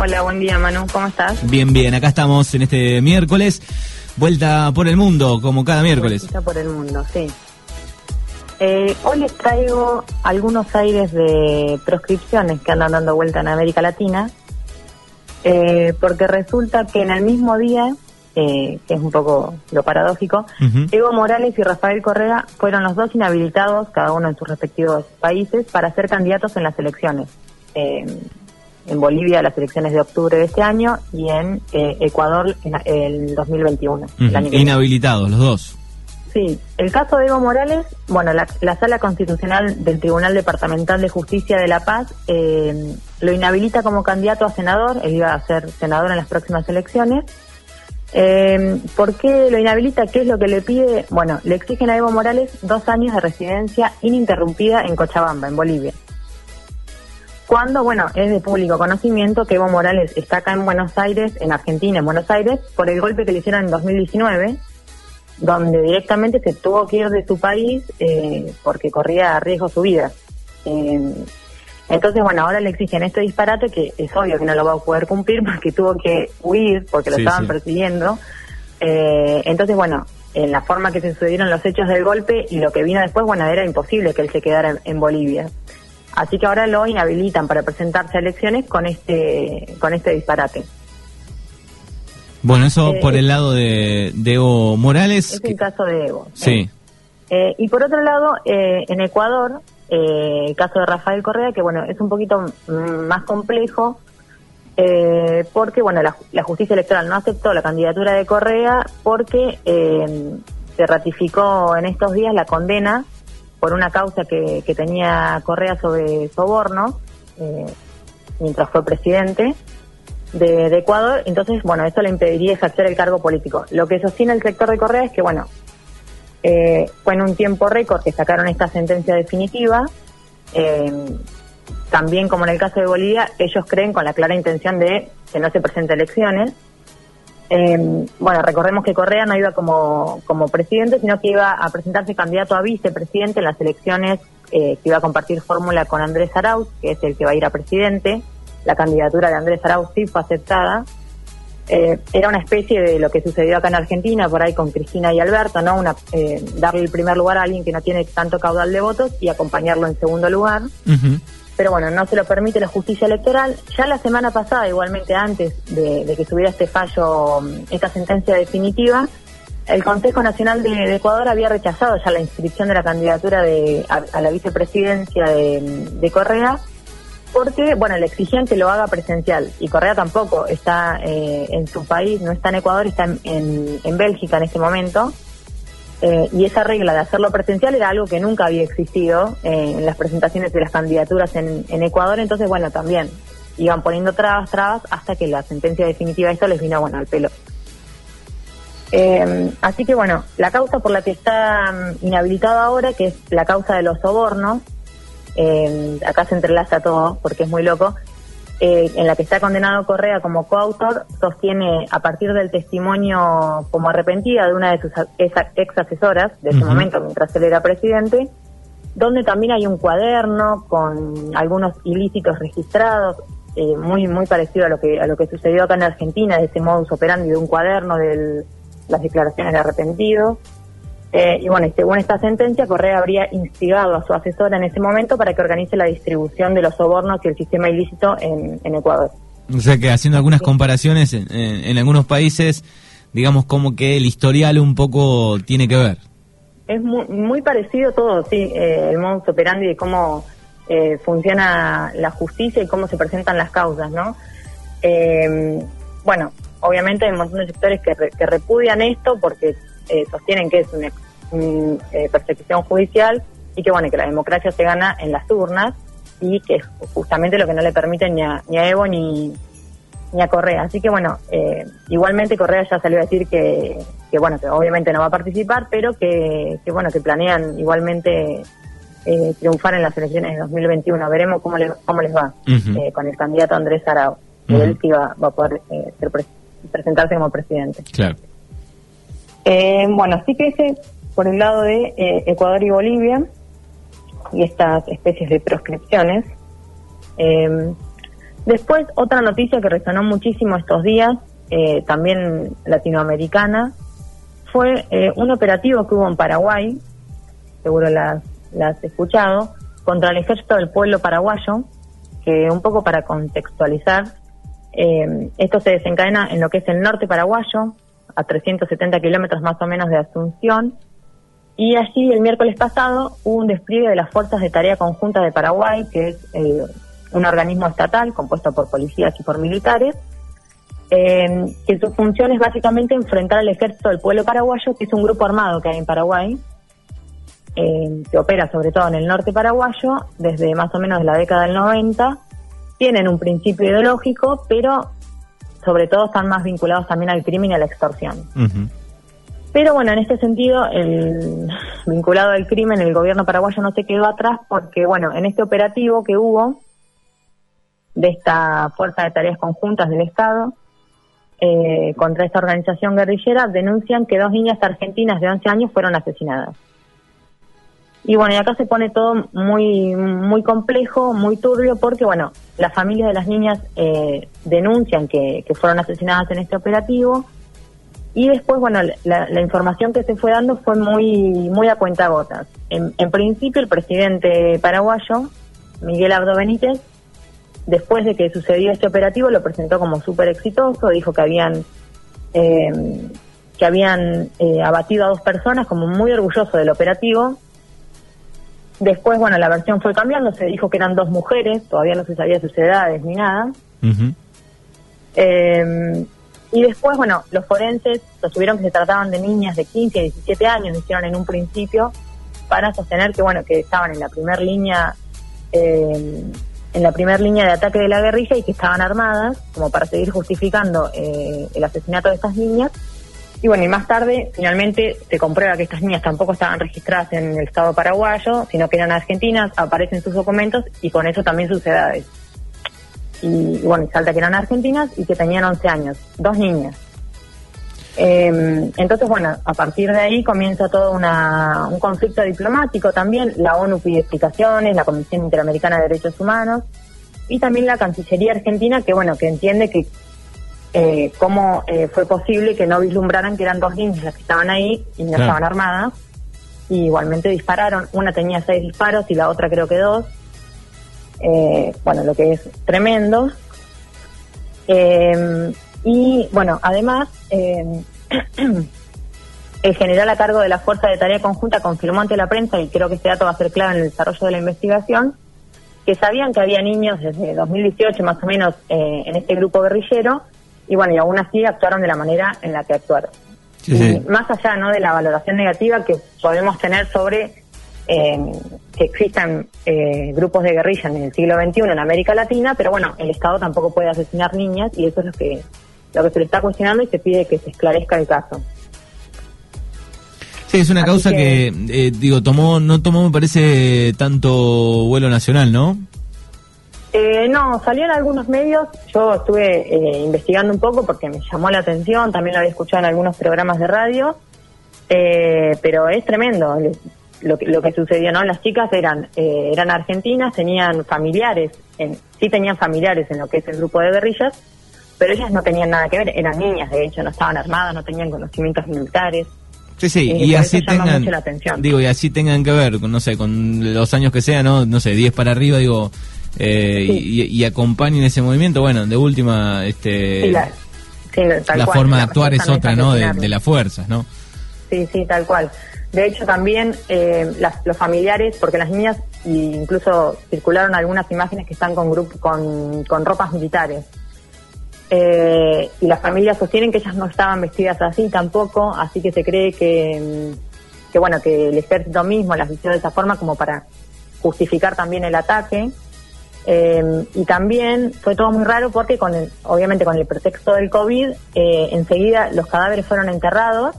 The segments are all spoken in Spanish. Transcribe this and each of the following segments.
Hola, buen día Manu, ¿cómo estás? Bien, bien, acá estamos en este miércoles. Vuelta por el mundo, como cada miércoles. Vuelta por el mundo, sí. Eh, hoy les traigo algunos aires de proscripciones que andan dando vuelta en América Latina, eh, porque resulta que en el mismo día, eh, que es un poco lo paradójico, Evo Morales y Rafael Correa fueron los dos inhabilitados, cada uno en sus respectivos países, para ser candidatos en las elecciones. En Bolivia las elecciones de octubre de este año y en Ecuador en el 2021. Inhabilitados los dos. Sí, el caso de Evo Morales, bueno, la, Sala Constitucional del Tribunal Departamental de Justicia de La Paz eh, lo inhabilita como candidato a senador, él iba a ser senador en las próximas elecciones. Eh, ¿Por qué lo inhabilita? ¿Qué es lo que le pide? Bueno, le exigen a Evo Morales dos años de residencia ininterrumpida en Cochabamba, en Bolivia. Cuando, bueno, es de público conocimiento que Evo Morales está acá en Buenos Aires, en Argentina, en Buenos Aires, por el golpe que le hicieron en 2019 donde directamente se tuvo que ir de su país eh, porque corría a riesgo su vida. Eh, entonces, bueno, ahora le exigen este disparate que es obvio que no lo va a poder cumplir porque tuvo que huir porque lo estaban persiguiendo. Eh, entonces, bueno, en la forma que se sucedieron los hechos del golpe y lo que vino después, bueno, era imposible que él se quedara en, Bolivia. Así que ahora lo inhabilitan para presentarse a elecciones con este con este disparate. Bueno, eso eh, por el lado de, Evo Morales. Es el caso de Evo. Sí. Eh, y por otro lado, eh, en Ecuador, el caso de Rafael Correa, que bueno, es un poquito más complejo, porque bueno, la, justicia electoral no aceptó la candidatura de Correa porque se ratificó en estos días la condena por una causa que, que tenía Correa sobre soborno mientras fue presidente de, Ecuador, entonces, bueno, eso le impediría ejercer el cargo político. Lo que sostiene el sector de Correa es que, bueno, eh, fue en un tiempo récord que sacaron esta sentencia definitiva. Eh, también, como en el caso de Bolivia, ellos creen con la clara intención de que no se presente elecciones. Eh, bueno, recordemos que Correa no iba como, como presidente, sino que iba a presentarse candidato a vicepresidente en las elecciones que iba a compartir fórmula con Andrés Arauz, que es el que va a ir a presidente la candidatura de Andrés Arauz sí fue aceptada. Eh, era una especie de lo que sucedió acá en Argentina, por ahí con Cristina y Alberto, ¿no? Una, eh, darle el primer lugar a alguien que no tiene tanto caudal de votos y acompañarlo en segundo lugar. Pero bueno, no se lo permite la justicia electoral. Ya la semana pasada, igualmente antes de, que tuviera este fallo, esta sentencia definitiva, el Consejo Nacional de, Ecuador había rechazado ya la inscripción de la candidatura de, a, la vicepresidencia de, de Correa porque, bueno, le exigían que lo haga presencial y Correa tampoco está eh, en su país, no está en Ecuador, está en, en, Bélgica en este momento. Eh, y esa regla de hacerlo presencial era algo que nunca había existido eh, en las presentaciones de las candidaturas en, en, Ecuador, entonces, bueno, también iban poniendo trabas, trabas, hasta que la sentencia definitiva de esto les vino, bueno, al pelo. así que, bueno, la causa por la que está mm, inhabilitado ahora, que es la causa de los sobornos, eh, acá se entrelaza todo porque es muy loco, eh, en la que está condenado Correa como coautor, sostiene a partir del testimonio como arrepentida de una de sus ex asesoras de ese momento, mientras él era presidente, donde también hay un cuaderno con algunos ilícitos registrados, eh, muy muy parecido a lo que a lo que sucedió acá en Argentina, de ese modus operandi de un cuaderno de las declaraciones de arrepentidos. Eh, y bueno, y según esta sentencia, Correa habría instigado a su asesora en ese momento para que organice la distribución de los sobornos y el sistema ilícito en, Ecuador. O sea que haciendo algunas comparaciones en, algunos países, digamos como que el historial un poco tiene que ver. Es muy, parecido todo, sí, eh, el modus operandi de cómo eh, funciona la justicia y cómo se presentan las causas, ¿no? bueno, obviamente hay un montón de sectores que, que repudian esto porque eh, sostienen que es una, eh, persecución judicial y que bueno que la democracia se gana en las urnas y que es justamente lo que no le permite ni a, ni a Evo ni, ni a Correa. Así que bueno, eh, igualmente Correa ya salió a decir que, que bueno, que obviamente no va a participar, pero que, que bueno, que planean igualmente triunfar en las elecciones de 2021. Veremos cómo, le, cómo les va con el candidato Andrés Arau, que él sí va, va a poder presentarse como presidente. Claro. Eh, bueno, sí ese por el lado de eh, Ecuador y Bolivia y estas especies de proscripciones. Em, Después, otra noticia que resonó muchísimo estos días, eh, también latinoamericana, fue eh, un operativo que hubo en Paraguay, seguro las, has escuchado, contra el ejército del pueblo paraguayo, que un poco para contextualizar, eh, esto se desencadena en lo que es el norte paraguayo, a 370 kilómetros más o menos de Asunción, y allí el miércoles pasado hubo un despliegue de las Fuerzas de Tarea Conjunta de Paraguay, que es eh, un organismo estatal compuesto por policías y por militares, eh, que su función es básicamente enfrentar al ejército del pueblo paraguayo, que es un grupo armado que hay en Paraguay, eh, que opera sobre todo en el norte paraguayo desde más o menos la década del 90. Tienen un principio ideológico, pero sobre todo están más vinculados también al crimen y a la extorsión. Pero bueno, en este sentido, el vinculado al crimen, el gobierno paraguayo no se quedó atrás porque, bueno, en este operativo que hubo de esta Fuerza de Tareas Conjuntas del Estado, eh, contra esta organización guerrillera denuncian que dos niñas argentinas de 11 años fueron asesinadas. Y bueno, y acá se pone todo muy muy complejo, muy turbio, porque bueno, las familias de las niñas eh, denuncian que, fueron asesinadas en este operativo. Y después, bueno, la, información que se fue dando fue muy muy a cuentagotas. En, en principio, el presidente paraguayo, Miguel Abdo Benítez, después de que sucedió este operativo lo presentó como súper exitoso, dijo que habían eh, que habían eh, abatido a dos personas, como muy orgulloso del operativo. Después, bueno, la versión fue cambiando, se dijo que eran dos mujeres, todavía no se sabía sus edades ni nada. Eh, y después, bueno, los forenses sostuvieron que se trataban de niñas de 15 a 17 años, lo hicieron en un principio, para sostener que, bueno, que estaban en la primera línea eh, en la primera línea de ataque de la guerrilla y que estaban armadas, como para seguir justificando eh, el asesinato de estas niñas. Y bueno, y más tarde finalmente se comprueba que estas niñas tampoco estaban registradas en el Estado paraguayo, sino que eran argentinas, aparecen sus documentos y con eso también sus edades. Y, bueno, y salta que eran argentinas y que tenían 11 años, dos niñas. Eh, entonces, bueno, a partir de ahí comienza todo una, un conflicto diplomático también. La ONU pide explicaciones, la Comisión Interamericana de Derechos Humanos y también la Cancillería Argentina, que bueno, que entiende que eh, cómo eh, fue posible que no vislumbraran que eran dos niñas las que estaban ahí y no estaban armadas. Y igualmente dispararon. Una tenía seis disparos y la otra creo que dos. Eh, bueno, lo que es tremendo. Eh, y bueno, además, eh, el general a cargo de la Fuerza de Tarea Conjunta confirmó ante la prensa, y creo que este dato va a ser clave en el desarrollo de la investigación, que sabían que había niños desde 2018 más o menos en este grupo guerrillero, y bueno, y aún así actuaron de la manera en la que actuaron. Más allá ¿no? de la valoración negativa que podemos tener sobre eh, que existan eh, grupos de guerrilla en el siglo XXI en América Latina, pero bueno, el Estado tampoco puede asesinar niñas y eso es lo que lo que se le está cuestionando y se pide que se esclarezca el caso. Sí, es una causa que, eh, digo, tomó, no tomó, me parece, tanto vuelo nacional, ¿no? Eh, no, salió en algunos medios, yo estuve eh, investigando un poco porque me llamó la atención, también lo había escuchado en algunos programas de radio, pero es tremendo. Lo, lo que sucedió, ¿no? Las chicas eran eran argentinas, tenían familiares, en, sí tenían familiares en lo que es el grupo de guerrillas, pero ellas no tenían nada que ver, eran niñas, de hecho, no estaban armadas, no tenían conocimientos militares. Sí, sí, y, así tengan, digo, y así tengan que ver, no sé, con los años que sean, no, no sé, 10 para arriba, digo, eh, y, acompañen ese movimiento, bueno, de última, este, la, forma de actuar es otra, ¿no? De, las fuerzas, ¿no? Sí, sí, tal cual. De hecho, también eh, los familiares, porque las niñas, incluso circularon algunas imágenes que están con, grupo, con, con ropas militares. Eh, y las familias sostienen que ellas no estaban vestidas así tampoco, así que se cree que, mm, que bueno, que el ejército mismo las vistió de esa forma como para justificar también el ataque. Eh, y también fue todo muy raro porque con el, obviamente con el pretexto del COVID, eh, enseguida los cadáveres fueron enterrados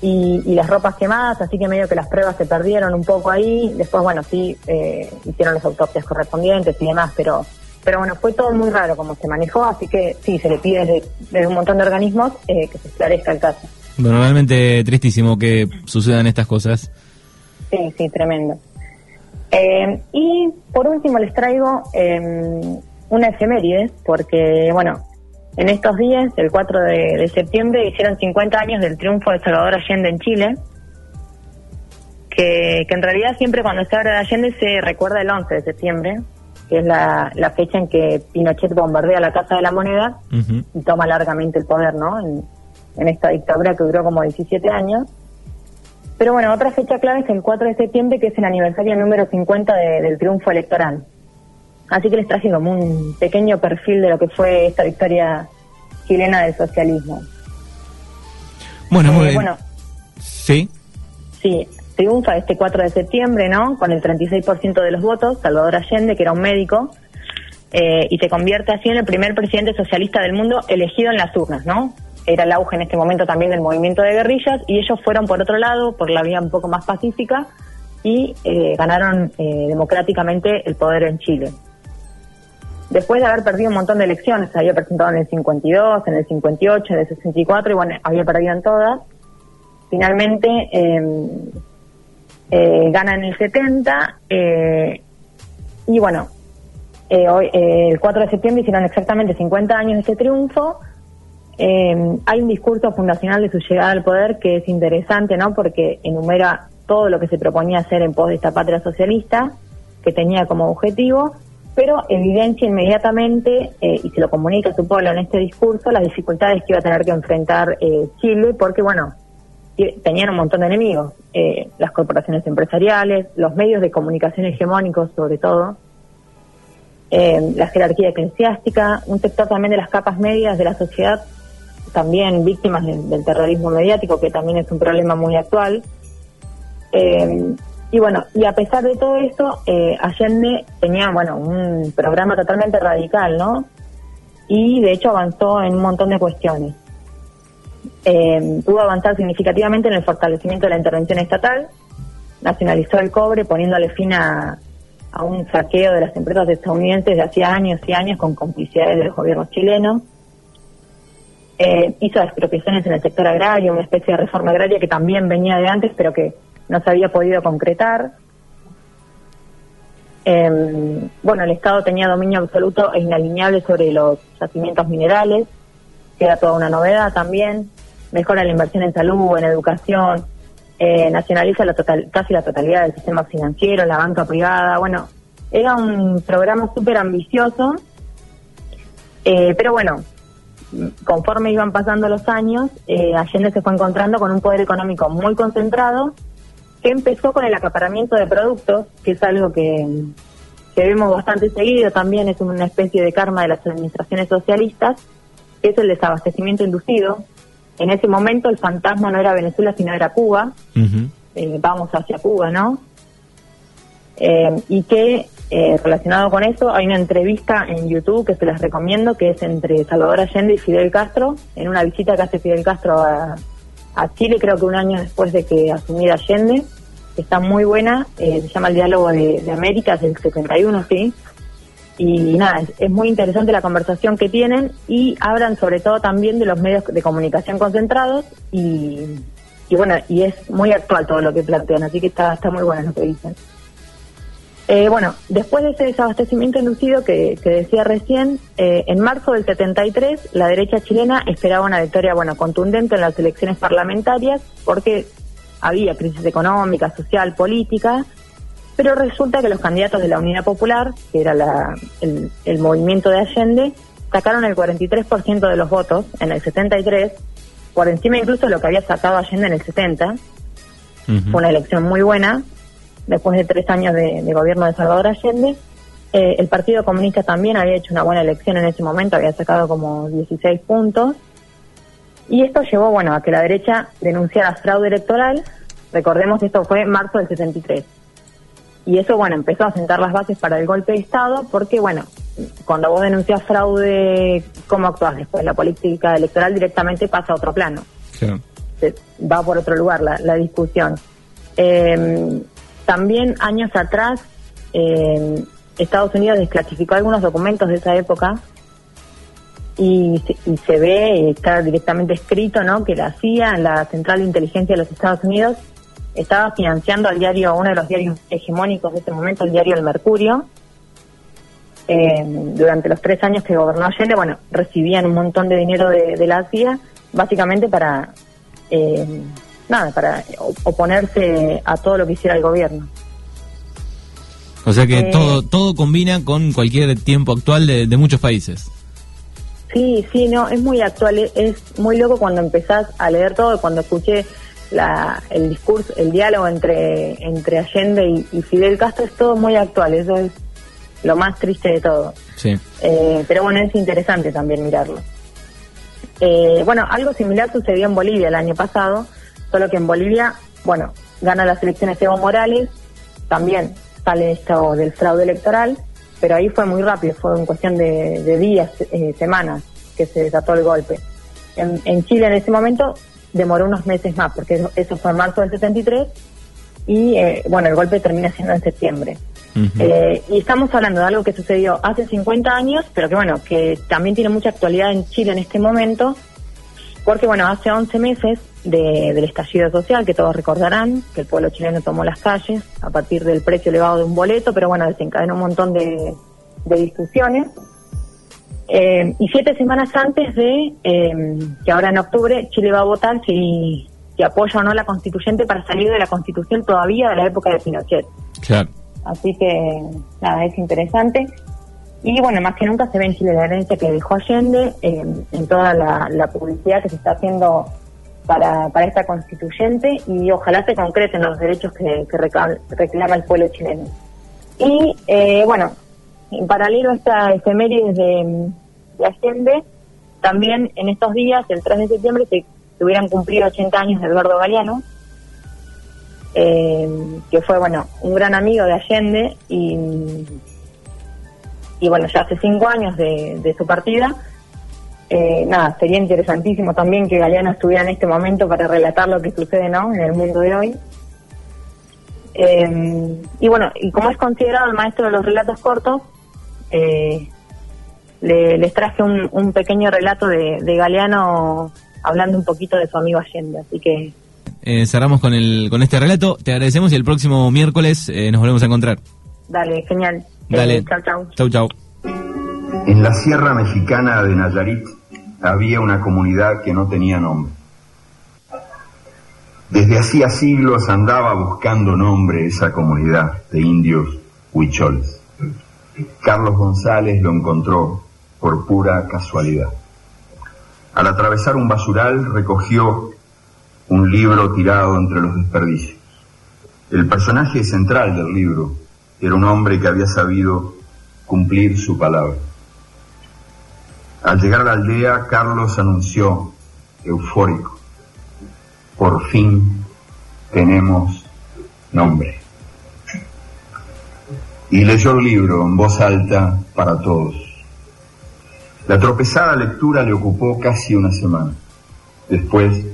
y, y, las ropas quemadas, así que medio que las pruebas se perdieron un poco ahí. Después, bueno, sí, hicieron las autopsias correspondientes y demás, pero pero bueno, fue todo muy raro como se manejó, así que sí, se le pide desde, un montón de organismos eh, que se esclarezca el caso. Bueno, realmente tristísimo que sucedan estas cosas. Sí, sí, tremendo. Eh, y por último les traigo em, una efeméride, porque, bueno, en estos días, el 4 de, septiembre, hicieron 50 años del triunfo de Salvador Allende en Chile, que, en realidad siempre cuando se habla de Allende se recuerda el 11 de septiembre, que es la, fecha en que Pinochet bombardea la Casa de la Moneda y toma largamente el poder, ¿no? En, esta dictadura que duró como 17 años. Pero bueno, otra fecha clave es el 4 de septiembre, que es el aniversario número 50 del triunfo electoral. Así que les traje como un pequeño perfil de lo que fue esta victoria chilena del socialismo. Bueno, muy eh, Bueno, sí. Sí, triunfa este 4 de septiembre, ¿no? Con el 36% de los votos, Salvador Allende, que era un médico, eh, y se convierte así en el primer presidente socialista del mundo elegido en las urnas, ¿no? Era el auge en este momento también del movimiento de guerrillas, y ellos fueron por otro lado, por la vía un poco más pacífica, y eh, ganaron democráticamente el poder en Chile después de haber perdido un montón de elecciones, se había presentado en el 52, en el 58, en el 64 y bueno, había perdido en todas. Finalmente em, eh, gana en el 70 eh, y bueno, eh, hoy, el 4 de septiembre hicieron exactamente 50 años de este triunfo. Em, hay un discurso fundacional de su llegada al poder que es interesante, ¿no? Porque enumera todo lo que se proponía hacer en pos de esta patria socialista, que tenía como objetivo, pero evidencia inmediatamente eh, y se lo comunica a su pueblo en este discurso las dificultades que iba a tener que enfrentar eh, Chile, porque bueno, tenían un montón de enemigos, eh, las corporaciones empresariales, los medios de comunicación hegemónicos sobre todo, la jerarquía eclesiástica, un sector también de las capas medias de la sociedad, también víctimas del terrorismo mediático, que también es un problema muy actual. Y bueno, y a pesar de todo esto, eh, Allende tenía, bueno, un programa totalmente radical, ¿no? Y de hecho avanzó en un montón de cuestiones. Eh, pudo avanzar significativamente en el fortalecimiento de la intervención estatal, nacionalizó el cobre poniéndole fin a, un saqueo de las empresas estadounidenses de hacía años y años con complicidades de los gobiernos chilenos. Eh, hizo expropiaciones en el sector agrario, una especie de reforma agraria que también venía de antes, pero que no se había podido concretar. Em, bueno, el Estado tenía dominio absoluto e inalineable sobre los yacimientos minerales, que era toda una novedad también. Mejora la inversión en salud, en educación, eh, nacionaliza la total, casi la totalidad del sistema financiero, la banca privada. Bueno, era un programa súper ambicioso, eh, pero bueno, conforme iban pasando los años, eh, Allende se fue encontrando con un poder económico muy concentrado que empezó con el acaparamiento de productos, que es algo que, vemos bastante seguido, también es una especie de karma de las administraciones socialistas, que es el desabastecimiento inducido. En ese momento el fantasma no era Venezuela, sino era Cuba. Eh, vamos hacia Cuba, ¿no? Eh, y que eh, relacionado con eso hay una entrevista en YouTube que se las recomiendo, que es entre Salvador Allende y Fidel Castro, en una visita que hace Fidel Castro a, Chile, creo que un año después de que asumiera Allende. Está muy buena, eh, se llama El Diálogo de, de América, del 71, sí. Y nada, es, muy interesante la conversación que tienen y hablan sobre todo también de los medios de comunicación concentrados y, y bueno, y es muy actual todo lo que plantean, así que está, está muy bueno lo que dicen. Eh, bueno, después de ese desabastecimiento inducido que, decía recién, eh, en marzo del 73 la derecha chilena esperaba una victoria bueno contundente en las elecciones parlamentarias porque había crisis económica, social, política, pero resulta que los candidatos de la Unidad Popular, que era el, movimiento de Allende, sacaron el 43% de los votos en el 73, por encima incluso de lo que había sacado Allende en el 70. Fue una elección muy buena después de tres años de, gobierno de Salvador Allende. Eh, el Partido Comunista también había hecho una buena elección en ese momento, había sacado como 16 puntos. Y esto llevó, bueno, a que la derecha denunciara fraude electoral. Recordemos que esto fue en marzo del 73. Y eso, bueno, empezó a sentar las bases para el golpe de Estado, porque, bueno, cuando vos denuncias fraude, ¿cómo actúas después? La política electoral directamente pasa a otro plano. va por otro lugar la, la discusión. Eh, también años atrás, eh, Estados Unidos desclasificó algunos documentos de esa época y, se ve, está directamente escrito, ¿no? Que la CIA, la Central de Inteligencia de los Estados Unidos, estaba financiando al diario, uno de los diarios hegemónicos de ese momento, el diario El Mercurio, eh, durante los tres años que gobernó Allende, bueno, recibían un montón de dinero de, la CIA, básicamente para, eh, nada, para oponerse a todo lo que hiciera el gobierno. O sea que todo todo combina con cualquier tiempo actual de, de, muchos países. Sí, sí, no, es muy actual, es muy loco cuando empezás a leer todo, cuando escuché la, el discurso, el diálogo entre, entre Allende y, Fidel Castro es todo muy actual, eso es lo más triste de todo. Sí. Eh, pero bueno, es interesante también mirarlo. Eh, bueno, algo similar sucedió en Bolivia el año pasado, solo que en Bolivia, bueno, gana las elecciones Evo Morales, también sale esto del fraude electoral, pero ahí fue muy rápido, fue en cuestión de, días, eh, semanas que se desató el golpe. En, en Chile en ese momento demoró unos meses más, porque eso, fue en marzo del 73 y eh, bueno, el golpe termina siendo en septiembre. Eh, y estamos hablando de algo que sucedió hace 50 años, pero que bueno, que también tiene mucha actualidad en Chile en este momento, porque bueno, hace 11 meses del estallido social, que todos recordarán, que el pueblo chileno tomó las calles a partir del precio elevado de un boleto, pero bueno, desencadenó un montón de, de discusiones. Eh, y siete semanas antes de eh, que ahora en octubre Chile va a votar si, si apoya o no la constituyente para salir de la constitución todavía de la época de Pinochet. Claro. Así que nada, es interesante. Y bueno, más que nunca se ve en Chile la herencia que dejó Allende eh, en toda la, publicidad que se está haciendo para, para esta constituyente y ojalá se concreten los derechos que, que reclama el pueblo chileno. Y bueno, en paralelo a esta efeméride de, de Allende, también en estos días, el 3 de septiembre, se, hubieran cumplido 80 años de Eduardo Galeano, eh, que fue, bueno, un gran amigo de Allende y, y bueno, ya hace cinco años de, su partida. Eh, nada, sería interesantísimo también que Galeano estuviera en este momento para relatar lo que sucede ¿no? en el mundo de hoy. Eh, y bueno, y como es considerado el maestro de los relatos cortos, eh, les traje un, pequeño relato de, Galeano hablando un poquito de su amigo Allende, así que... Eh, cerramos con, el, con este relato, te agradecemos y el próximo miércoles eh, nos volvemos a encontrar. Dale, genial. Dale. chau, chau. Chau, chau. En la Sierra Mexicana de Nayarit había una comunidad que no tenía nombre. Desde hacía siglos andaba buscando nombre esa comunidad de indios huicholes. Carlos González lo encontró por pura casualidad. Al atravesar un basural recogió un libro tirado entre los desperdicios. El personaje central del libro era un hombre que había sabido cumplir su palabra. Al llegar a la aldea, Carlos anunció, eufórico, por fin tenemos nombre y leyó el libro en voz alta para todos. La tropezada lectura le ocupó casi una semana. Después,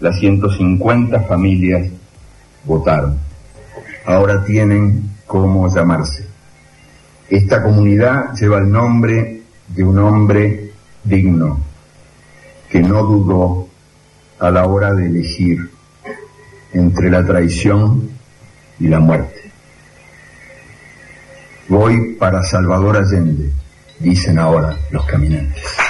las 150 familias votaron. Ahora tienen cómo llamarse. Esta comunidad lleva el nombre de un hombre digno, que no dudó a la hora de elegir entre la traición y la muerte. Voy para Salvador Allende, dicen ahora los caminantes.